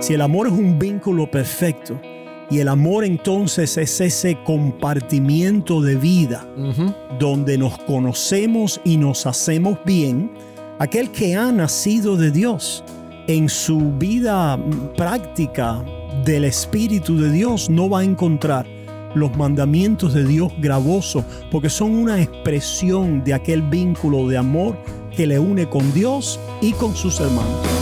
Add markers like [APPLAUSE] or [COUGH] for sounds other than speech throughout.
Si el amor es un vínculo perfecto, y el amor entonces es ese compartimiento de vida donde nos conocemos y nos hacemos bien, aquel que ha nacido de Dios en su vida práctica del Espíritu de Dios no va a encontrar los mandamientos de Dios gravosos porque son una expresión de aquel vínculo de amor que le une con Dios y con sus hermanos.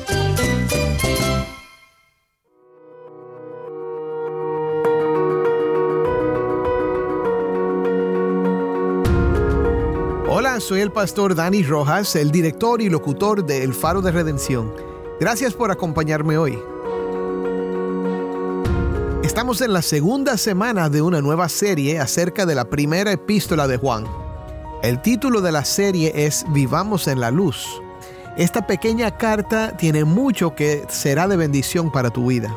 Soy el pastor Dani Rojas, el director y locutor de El Faro de Redención. Gracias por acompañarme hoy. Estamos en la segunda semana de una nueva serie acerca de la primera epístola de Juan. El título de la serie es Vivamos en la Luz. Esta pequeña carta tiene mucho que será de bendición para tu vida.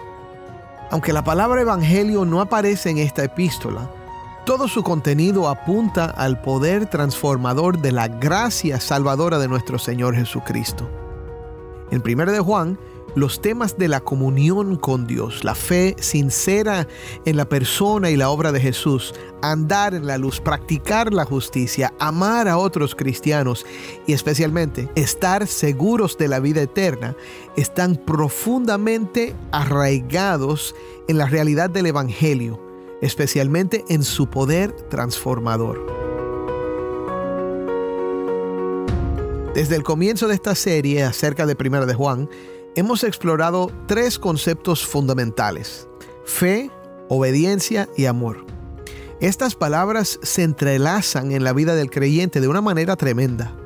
Aunque la palabra evangelio no aparece en esta epístola, todo su contenido apunta al poder transformador de la gracia salvadora de nuestro Señor Jesucristo. En 1 de Juan, los temas de la comunión con Dios, la fe sincera en la persona y la obra de Jesús, andar en la luz, practicar la justicia, amar a otros cristianos y especialmente estar seguros de la vida eterna, están profundamente arraigados en la realidad del Evangelio especialmente en su poder transformador. Desde el comienzo de esta serie acerca de Primera de Juan, hemos explorado tres conceptos fundamentales: fe, obediencia y amor. Estas palabras se entrelazan en la vida del creyente de una manera tremenda.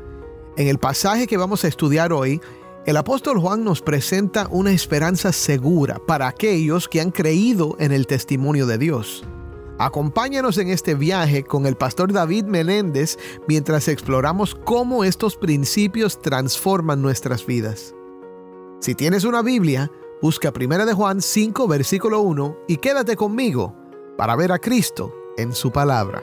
En el pasaje que vamos a estudiar hoy, el apóstol Juan nos presenta una esperanza segura para aquellos que han creído en el testimonio de Dios. Acompáñanos en este viaje con el pastor David Menéndez mientras exploramos cómo estos principios transforman nuestras vidas. Si tienes una Biblia, busca 1 de Juan 5 versículo 1 y quédate conmigo para ver a Cristo en su palabra.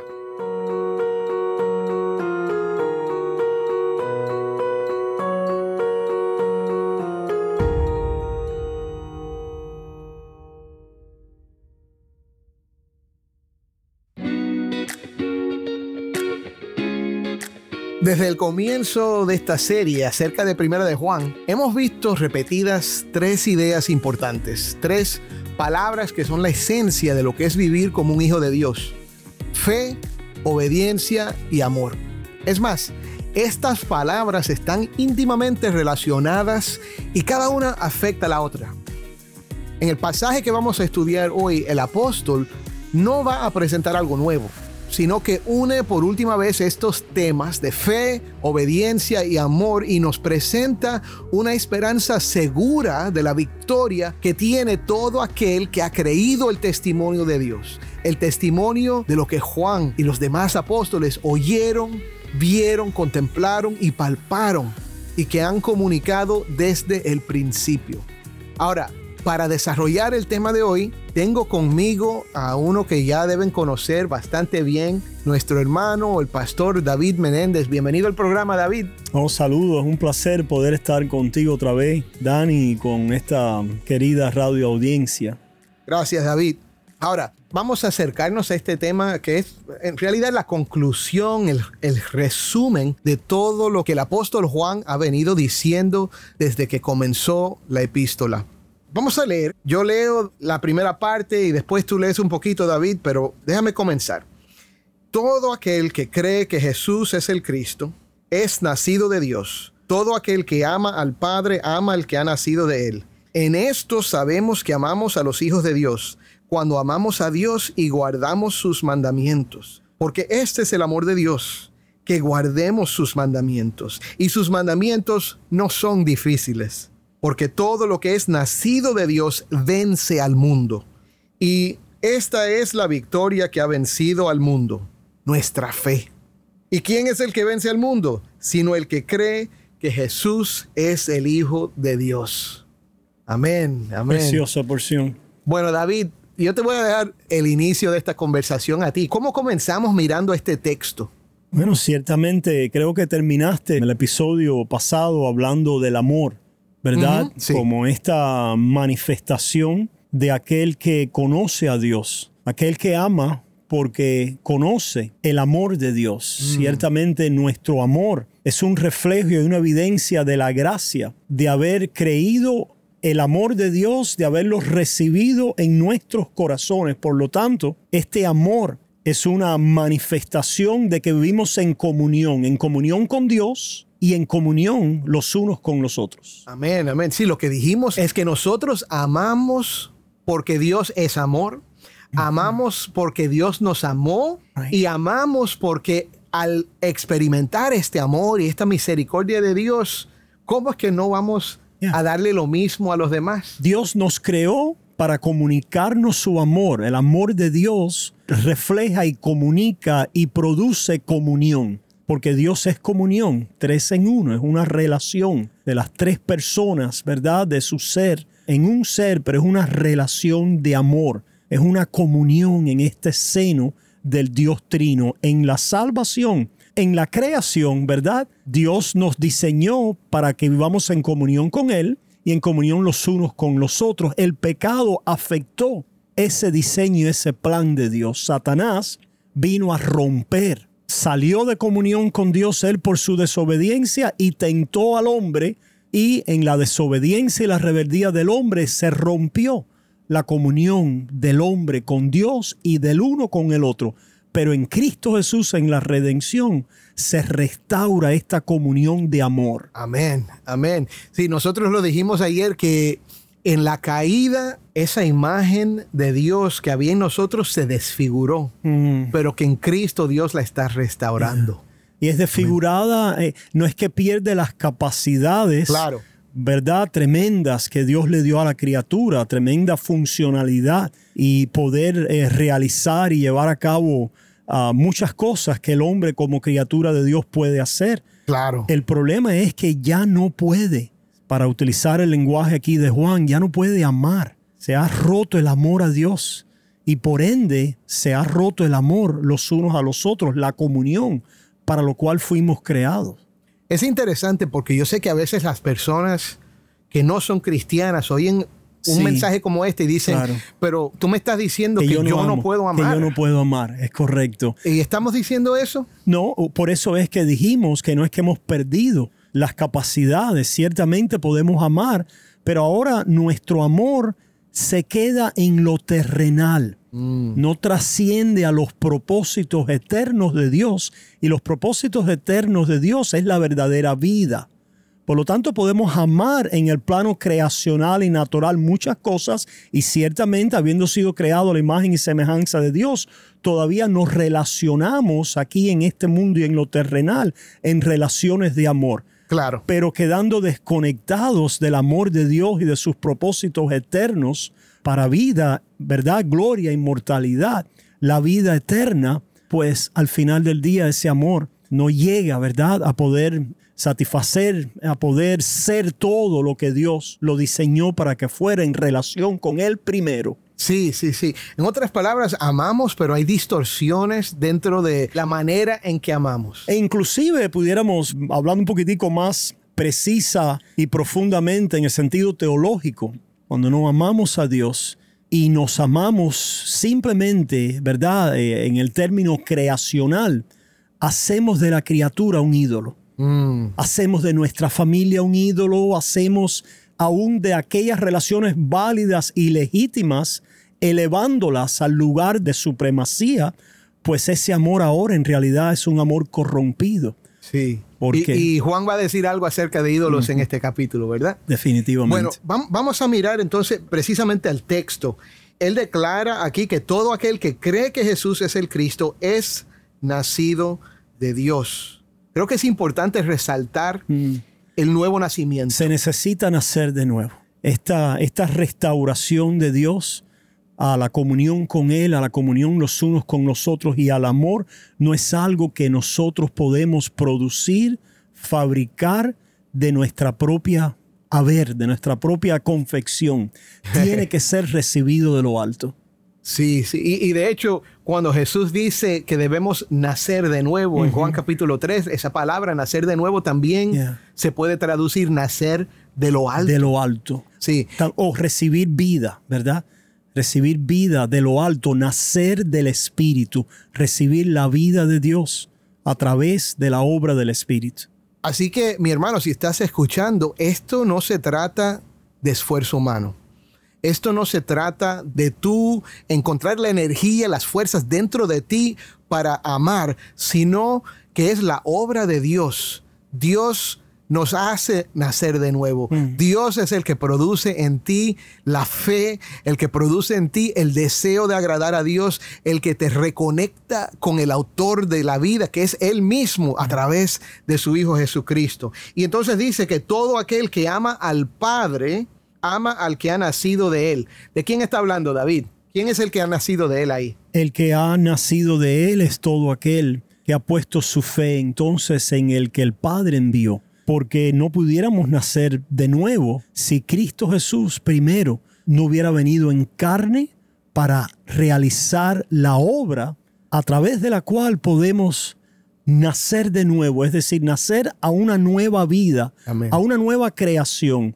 Desde el comienzo de esta serie acerca de Primera de Juan, hemos visto repetidas tres ideas importantes, tres palabras que son la esencia de lo que es vivir como un hijo de Dios. Fe, obediencia y amor. Es más, estas palabras están íntimamente relacionadas y cada una afecta a la otra. En el pasaje que vamos a estudiar hoy, el apóstol no va a presentar algo nuevo sino que une por última vez estos temas de fe, obediencia y amor y nos presenta una esperanza segura de la victoria que tiene todo aquel que ha creído el testimonio de Dios, el testimonio de lo que Juan y los demás apóstoles oyeron, vieron, contemplaron y palparon y que han comunicado desde el principio. Ahora, para desarrollar el tema de hoy, tengo conmigo a uno que ya deben conocer bastante bien, nuestro hermano, el pastor David Menéndez. Bienvenido al programa, David. Un saludo, es un placer poder estar contigo otra vez, Dani, con esta querida radio audiencia. Gracias, David. Ahora, vamos a acercarnos a este tema que es en realidad la conclusión, el, el, resumen de todo lo que el apóstol Juan ha venido diciendo desde que comenzó la epístola. Vamos a leer. Yo leo la primera parte y después tú lees un poquito, David, pero déjame comenzar. Todo aquel que cree que Jesús es el Cristo es nacido de Dios. Todo aquel que ama al Padre ama al que ha nacido de él. En esto sabemos que amamos a los hijos de Dios, cuando amamos a Dios y guardamos sus mandamientos. Porque este es el amor de Dios, que guardemos sus mandamientos. Y sus mandamientos no son difíciles, porque todo lo que es nacido de Dios vence al mundo. Y esta es la victoria que ha vencido al mundo, nuestra fe. ¿Y quién es el que vence al mundo? Sino el que cree que Jesús es el Hijo de Dios. Amén, amén. Preciosa porción. Bueno, David, yo te voy a dejar el inicio de esta conversación a ti. ¿Cómo comenzamos mirando este texto? Bueno, ciertamente creo que terminaste el episodio pasado hablando del amor, ¿verdad? Sí. Como esta manifestación de aquel que conoce a Dios, aquel que ama porque conoce el amor de Dios. Ciertamente nuestro amor es un reflejo y una evidencia de la gracia de haber creído el amor de Dios, de haberlo recibido en nuestros corazones. Por lo tanto, este amor es una manifestación de que vivimos en comunión, en comunión con Dios y en comunión los unos con los otros. Amén, amén. Sí, lo que dijimos es que nosotros amamos porque Dios es amor, amamos porque Dios nos amó y amamos porque al experimentar este amor y esta misericordia de Dios, ¿cómo es que no vamos a darle lo mismo a los demás? Dios nos creó para comunicarnos su amor. El amor de Dios refleja y comunica y produce comunión. Porque Dios es comunión, tres en uno, es una relación de las tres personas, ¿verdad? De su ser, en un ser, pero es una relación de amor, es una comunión en este seno del Dios Trino, en la salvación, en la creación, ¿verdad? Dios nos diseñó para que vivamos en comunión con Él y en comunión los unos con los otros. El pecado afectó ese diseño, ese plan de Dios. Satanás vino a romper, salió de comunión con Dios él por su desobediencia y tentó al hombre y en la desobediencia y la rebeldía del hombre se rompió la comunión del hombre con Dios y del uno con el otro. Pero en Cristo Jesús, en la redención, se restaura esta comunión de amor. Amén, amén. Sí, nosotros lo dijimos ayer que en la caída esa imagen de Dios que había en nosotros se desfiguró, Mm. pero que en Cristo Dios la está restaurando. Y es desfigurada, eh, no es que pierde las capacidades, Claro. ¿verdad? Tremendas que Dios le dio a la criatura, tremenda funcionalidad y poder eh, realizar y llevar a cabo ah, muchas cosas que el hombre como criatura de Dios puede hacer. Claro. El problema es que ya no puede, para utilizar el lenguaje aquí de Juan, ya no puede amar. Se ha roto el amor a Dios y por ende se ha roto el amor los unos a los otros, la comunión para lo cual fuimos creados. Es interesante porque yo sé que a veces las personas que no son cristianas oyen un Sí. mensaje como este y dicen, Claro. pero tú me estás diciendo que, yo, no, amo, puedo Que amar. yo no puedo amar, es correcto. ¿Y estamos diciendo eso? No, por eso es que dijimos que no es que hemos perdido las capacidades, ciertamente podemos amar, pero ahora nuestro amor se queda en lo terrenal, no trasciende a los propósitos eternos de Dios y los propósitos eternos de Dios es la verdadera vida. Por lo tanto, podemos amar en el plano creacional y natural muchas cosas y ciertamente habiendo sido creado a la imagen y semejanza de Dios, todavía nos relacionamos aquí en este mundo y en lo terrenal en relaciones de amor, Claro. pero quedando desconectados del amor de Dios y de sus propósitos eternos para vida, verdad, gloria, inmortalidad, la vida eterna, pues al final del día ese amor no llega, ¿verdad?, a poder satisfacer, a poder ser todo lo que Dios lo diseñó para que fuera en relación con Él primero. Sí, sí, sí. En otras palabras, amamos, pero hay distorsiones dentro de la manera en que amamos. E inclusive pudiéramos, hablando un poquitico más precisa y profundamente en el sentido teológico, cuando no amamos a Dios y nos amamos simplemente, ¿verdad? Eh, en el término creacional, hacemos de la criatura un ídolo. Mm, Hacemos de nuestra familia un ídolo, hacemos aún de aquellas relaciones válidas y legítimas, elevándolas al lugar de supremacía, pues ese amor ahora en realidad es un amor corrompido. sí. ¿Por y, y Juan va a decir algo acerca de ídolos en este capítulo, ¿verdad? Definitivamente. Bueno, vam- vamos a mirar entonces precisamente al texto. Él declara aquí que todo aquel que cree que Jesús es el Cristo es nacido de Dios. Creo que es importante resaltar Mm. El nuevo nacimiento. Se necesita nacer de nuevo. Esta, esta restauración de Dios a la comunión con Él, a la comunión los unos con nosotros y al amor, no es algo que nosotros podemos producir, fabricar de nuestra propia haber, de nuestra propia confección. [LAUGHS] Tiene que ser recibido de lo alto. Sí, sí. Y, y de hecho, cuando Jesús dice que debemos nacer de nuevo, en Juan capítulo 3, esa palabra nacer de nuevo también Yeah. se puede traducir nacer de lo alto. De lo alto. Sí, O recibir vida, ¿verdad? Recibir vida de lo alto, nacer del Espíritu, recibir la vida de Dios a través de la obra del Espíritu. Así que, mi hermano, si estás escuchando, esto no se trata de esfuerzo humano. Esto no se trata de tú encontrar la energía, las fuerzas dentro de ti para amar, sino que es la obra de Dios. Dios nos hace nacer de nuevo. Dios es el que produce en ti la fe, el que produce en ti el deseo de agradar a Dios, el que te reconecta con el autor de la vida, que es Él mismo a través de su Hijo Jesucristo. Y entonces dice que todo aquel que ama al Padre, ama al que ha nacido de Él. ¿De quién está hablando David? ¿Quién es el que ha nacido de Él ahí? El que ha nacido de Él es todo aquel que ha puesto su fe entonces en el que el Padre envió. Porque no pudiéramos nacer de nuevo si Cristo Jesús primero no hubiera venido en carne para realizar la obra a través de la cual podemos nacer de nuevo, es decir, nacer a una nueva vida, Amén. a una nueva creación.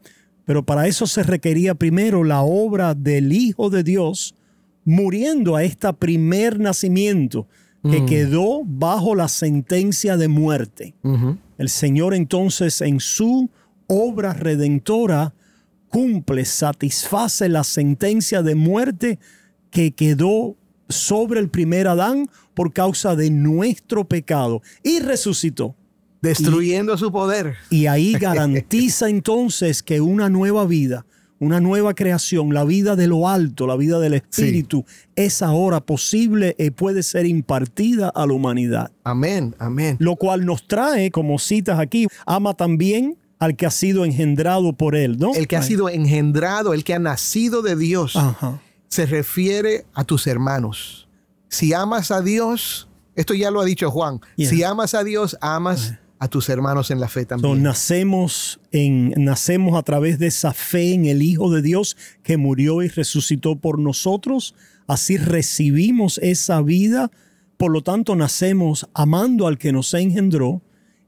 Pero para eso se requería primero la obra del Hijo de Dios muriendo a este primer nacimiento que quedó bajo la sentencia de muerte. El Señor entonces en su obra redentora cumple, satisface la sentencia de muerte que quedó sobre el primer Adán por causa de nuestro pecado y resucitó. Destruyendo su poder. Y ahí garantiza [LAUGHS] entonces que una nueva vida, una nueva creación, la vida de lo alto, la vida del Espíritu, es ahora posible y puede ser impartida a la humanidad. Amén, amén. Lo cual nos trae, como citas aquí, ama también al que ha sido engendrado por él, ¿no? El que ha sido engendrado, el que ha nacido de Dios, Ajá. se refiere a tus hermanos. Si amas a Dios, esto ya lo ha dicho Juan, Yeah. si amas a Dios, amas a tus hermanos en la fe So, también. nacemos, en, nacemos a través de esa fe en el Hijo de Dios que murió y resucitó por nosotros. Así recibimos esa vida. Por lo tanto, nacemos amando al que nos engendró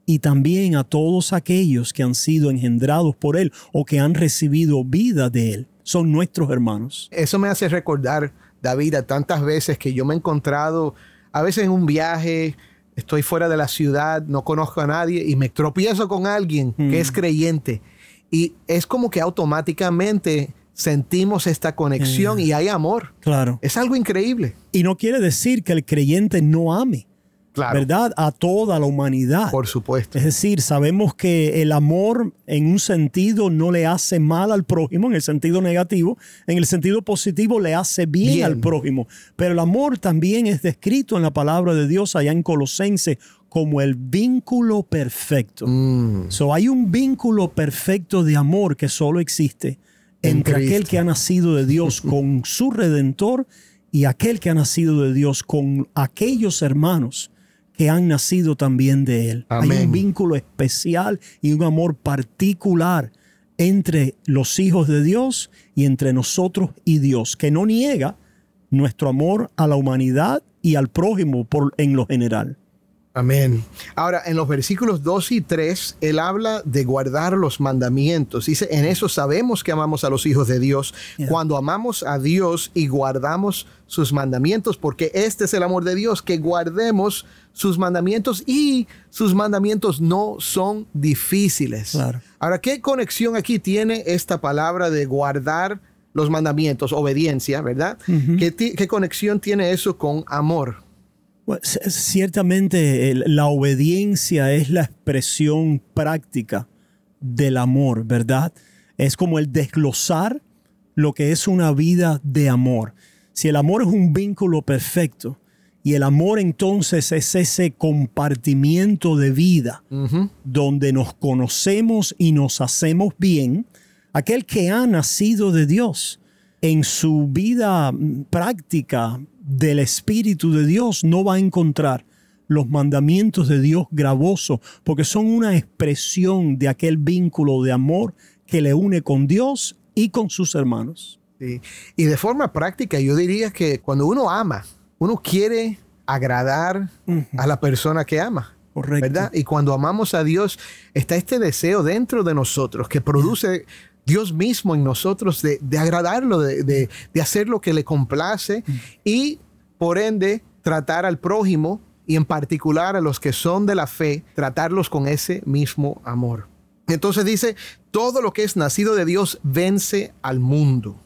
y también a todos aquellos que han sido engendrados por Él o que han recibido vida de Él. Son nuestros hermanos. Eso me hace recordar, David, a tantas veces que yo me he encontrado, a veces en un viaje, estoy fuera de la ciudad, no conozco a nadie y me tropiezo con alguien que es creyente. Y es como que automáticamente sentimos esta conexión y hay amor. Claro. Es algo increíble. Y no quiere decir que el creyente no ame, Claro. ¿verdad? A toda la humanidad. Por supuesto. Es decir, sabemos que el amor en un sentido no le hace mal al prójimo, en el sentido negativo, en el sentido positivo le hace bien, Bien. al prójimo. Pero el amor también es descrito en la palabra de Dios allá en Colosense como el vínculo perfecto. Mm. So, hay un vínculo perfecto de amor que solo existe En entre aquel que ha nacido de Dios [LAUGHS] con su redentor y aquel que ha nacido de Dios con aquellos hermanos que han nacido también de él. Hay un vínculo especial y un amor particular entre los hijos de Dios y entre nosotros y Dios, que no niega nuestro amor a la humanidad y al prójimo por, en lo general. Amén. Ahora, en los versículos 2 y 3, él habla de guardar los mandamientos. Dice, en eso sabemos que amamos a los hijos de Dios, cuando amamos a Dios y guardamos sus mandamientos, porque este es el amor de Dios, que guardemos sus mandamientos y sus mandamientos no son difíciles. Claro. Ahora, ¿qué conexión aquí tiene esta palabra de guardar los mandamientos, obediencia, verdad? ¿Qué, ti- ¿Qué conexión tiene eso con amor? Bueno, ciertamente la obediencia es la expresión práctica del amor, ¿verdad? Es como el desglosar lo que es una vida de amor. Si el amor es un vínculo perfecto Y el amor entonces es ese compartimiento de vida donde nos conocemos y nos hacemos bien. Aquel que ha nacido de Dios en su vida práctica del Espíritu de Dios no va a encontrar los mandamientos de Dios gravosos porque son una expresión de aquel vínculo de amor que le une con Dios y con sus hermanos. Y de forma práctica, yo diría que cuando uno ama, uno quiere agradar a la persona que ama. Correcto. ¿verdad? Y cuando amamos a Dios, está este deseo dentro de nosotros que produce Dios mismo en nosotros de, agradarlo, de, de, hacer lo que le complace y por ende tratar al prójimo y en particular a los que son de la fe, tratarlos con ese mismo amor. Entonces dice, todo lo que es nacido de Dios vence al mundo.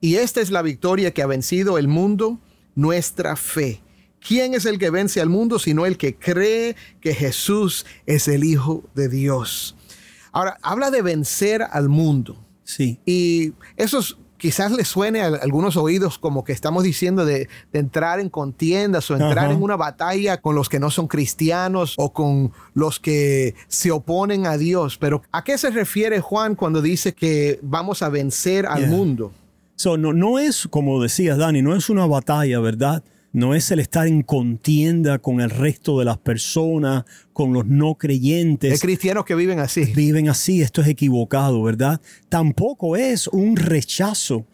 Y esta es la victoria que ha vencido el mundo, nuestra fe. ¿Quién es el que vence al mundo sino el que cree que Jesús es el Hijo de Dios? Ahora, habla de vencer al mundo. Sí. Y eso quizás le suene a algunos oídos como que estamos diciendo de, entrar en contiendas o entrar en una batalla con los que no son cristianos o con los que se oponen a Dios. Pero ¿a qué se refiere Juan cuando dice que vamos a vencer al mundo? no, no es, como decías, Dani, no es una batalla, ¿verdad? No es el estar en contienda con el resto de las personas, con los no creyentes. Hay cristianos que viven así. Viven así, esto es equivocado, ¿verdad? Tampoco es un rechazo,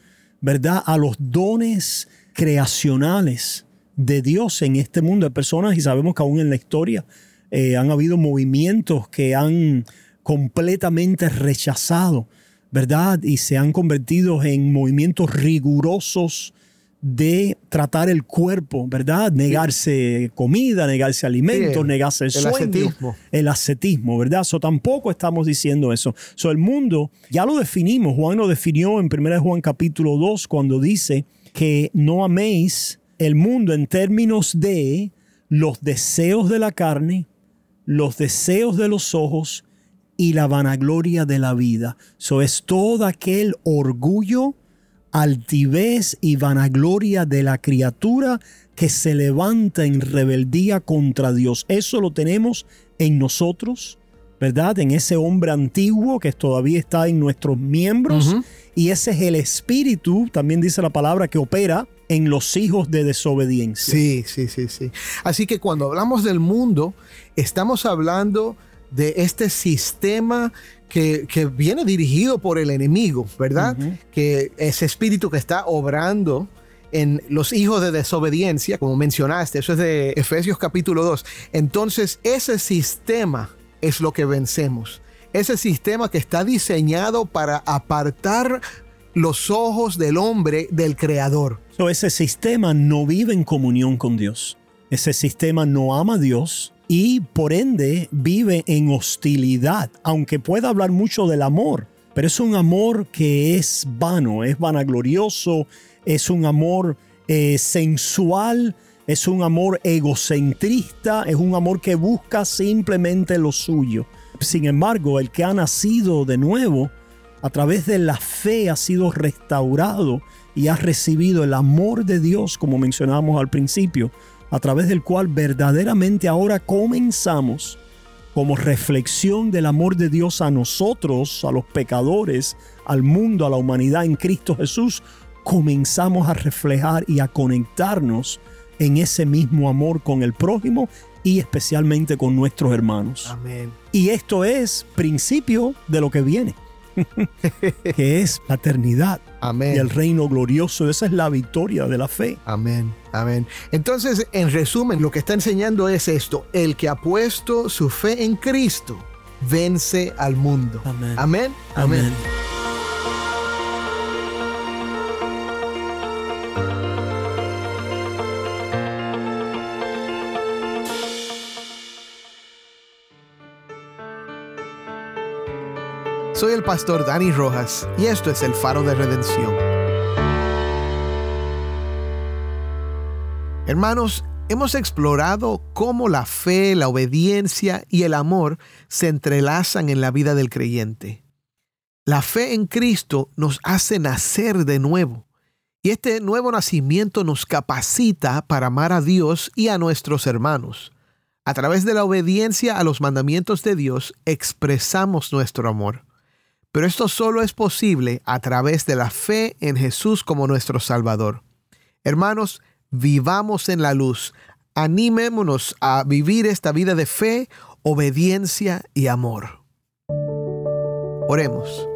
¿verdad? A los dones creacionales de Dios en este mundo de personas y sabemos que aún en la historia eh, han habido movimientos que han completamente rechazado ¿verdad? Y se han convertido en movimientos rigurosos de tratar el cuerpo, ¿verdad? Negarse comida, negarse alimentos, negarse el, sueño, ascetismo. el ascetismo, ¿verdad? Eso tampoco estamos diciendo eso. So, el mundo, ya lo definimos, Juan lo definió en 1 Juan capítulo 2 cuando dice que no améis el mundo en términos de los deseos de la carne, los deseos de los ojos y la vanagloria de la vida. Eso es todo aquel orgullo, altivez y vanagloria de la criatura que se levanta en rebeldía contra Dios. Eso lo tenemos en nosotros, ¿verdad? En ese hombre antiguo que todavía está en nuestros miembros. Y ese es el espíritu, también dice la palabra, que opera en los hijos de desobediencia. Sí, sí, sí, sí. Así que cuando hablamos del mundo, estamos hablando de este sistema que, viene dirigido por el enemigo, ¿verdad? Que ese espíritu que está obrando en los hijos de desobediencia, como mencionaste, eso es de Efesios capítulo 2. Entonces, ese sistema es lo que vencemos. Ese sistema que está diseñado para apartar los ojos del hombre del creador. ese sistema no vive en comunión con Dios. Ese sistema no ama a Dios y por ende vive en hostilidad, aunque pueda hablar mucho del amor, pero es un amor que es vano, es vanaglorioso, es un amor eh, sensual, es un amor egocentrista, es un amor que busca simplemente lo suyo. Sin embargo, el que ha nacido de nuevo, a través de la fe ha sido restaurado y ha recibido el amor de Dios, como mencionábamos al principio, a través del cual verdaderamente ahora comenzamos como reflexión del amor de Dios a nosotros, a los pecadores, al mundo, a la humanidad en Cristo Jesús, comenzamos a reflejar y a conectarnos en ese mismo amor con el prójimo y especialmente con nuestros hermanos. Amén. Y esto es principio de lo que viene. [LAUGHS] que es la eternidad Amén. y el reino glorioso. Esa es la victoria de la fe. Amén. Amén. Entonces, en resumen, lo que está enseñando es esto. El que ha puesto su fe en Cristo vence al mundo. Amén. Amén. Amén. Soy el pastor Dani Rojas y esto es el faro de redención. Hermanos, hemos explorado cómo la fe, la obediencia y el amor se entrelazan en la vida del creyente. La fe en Cristo nos hace nacer de nuevo Y este nuevo nacimiento nos capacita para amar a Dios y a nuestros hermanos. A través de la obediencia a los mandamientos de Dios expresamos nuestro amor. Pero esto solo es posible a través de la fe en Jesús como nuestro Salvador. Hermanos, vivamos en la luz. Animémonos a vivir esta vida de fe, obediencia y amor. Oremos.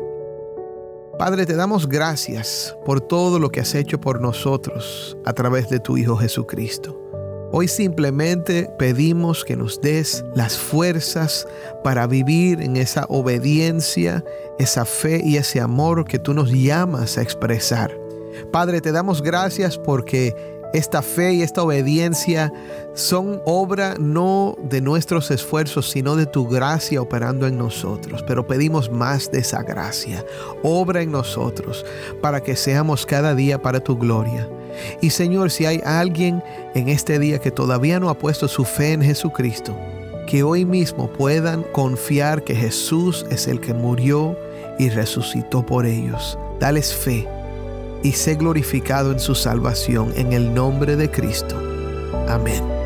Padre, te damos gracias por todo lo que has hecho por nosotros a través de tu Hijo Jesucristo. Hoy simplemente pedimos que nos des las fuerzas para vivir en esa obediencia, esa fe y ese amor que tú nos llamas a expresar. Padre, te damos gracias porque esta fe y esta obediencia son obra no de nuestros esfuerzos, sino de tu gracia operando en nosotros. Pero pedimos más de esa gracia. Obra en nosotros para que seamos cada día para tu gloria. Y Señor, si hay alguien en este día que todavía no ha puesto su fe en Jesucristo, que hoy mismo puedan confiar que Jesús es el que murió y resucitó por ellos. Dales fe y sé glorificado en su salvación en el nombre de Cristo. Amén.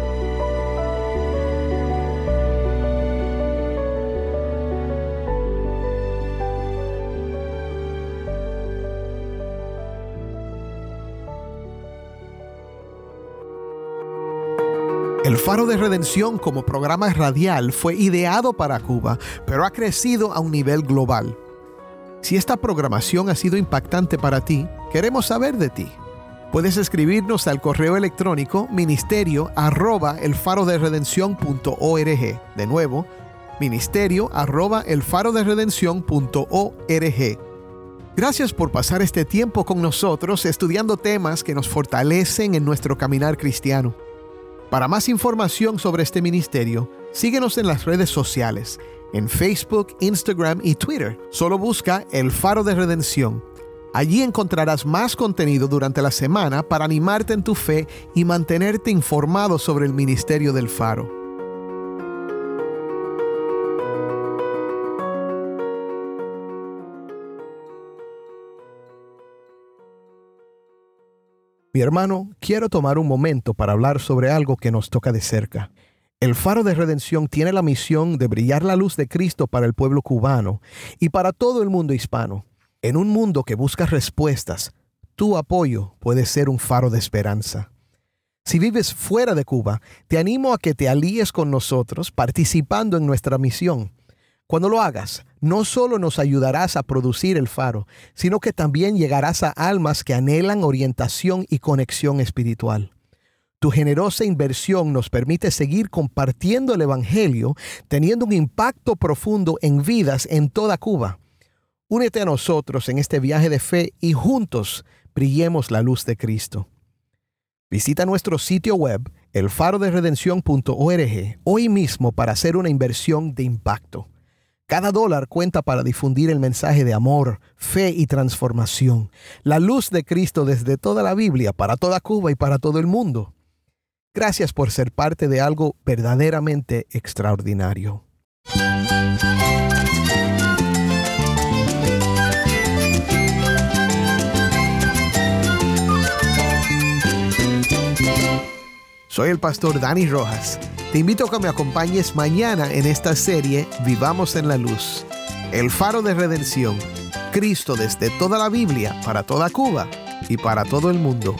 El Faro de Redención como programa radial fue ideado para Cuba, pero ha crecido a un nivel global. Si esta programación ha sido impactante para ti, queremos saber de ti. Puedes escribirnos al correo electrónico ministerio arroba el de nuevo, ministerio arroba el Gracias por pasar este tiempo con nosotros estudiando temas que nos fortalecen en nuestro caminar cristiano. Para más información sobre este ministerio, síguenos en las redes sociales en Facebook, Instagram y Twitter. Solo busca El Faro de Redención. Allí encontrarás más contenido durante la semana para animarte en tu fe y mantenerte informado sobre el ministerio del Faro. Mi hermano, quiero tomar un momento para hablar sobre algo que nos toca de cerca. El faro de redención tiene la misión de brillar la luz de Cristo para el pueblo cubano y para todo el mundo hispano. En un mundo que busca respuestas, tu apoyo puede ser un faro de esperanza. Si vives fuera de Cuba, te animo a que te alíes con nosotros participando en nuestra misión. Cuando lo hagas, no solo nos ayudarás a producir el faro, sino que también llegarás a almas que anhelan orientación y conexión espiritual. Tu generosa inversión nos permite seguir compartiendo el Evangelio, teniendo un impacto profundo en vidas en toda Cuba. Únete a nosotros en este viaje de fe y juntos brillemos la luz de Cristo. Visita nuestro sitio web, elfaroderedención.org, hoy mismo para hacer una inversión de impacto. Cada dólar cuenta para difundir el mensaje de amor, fe y transformación, la luz de Cristo desde toda la Biblia, para toda Cuba y para todo el mundo. Gracias por ser parte de algo verdaderamente extraordinario. Soy el pastor Dani Rojas. Te invito a que me acompañes mañana en esta serie Vivamos en la Luz. El faro de redención. Cristo desde toda la Biblia, para toda Cuba y para todo el mundo.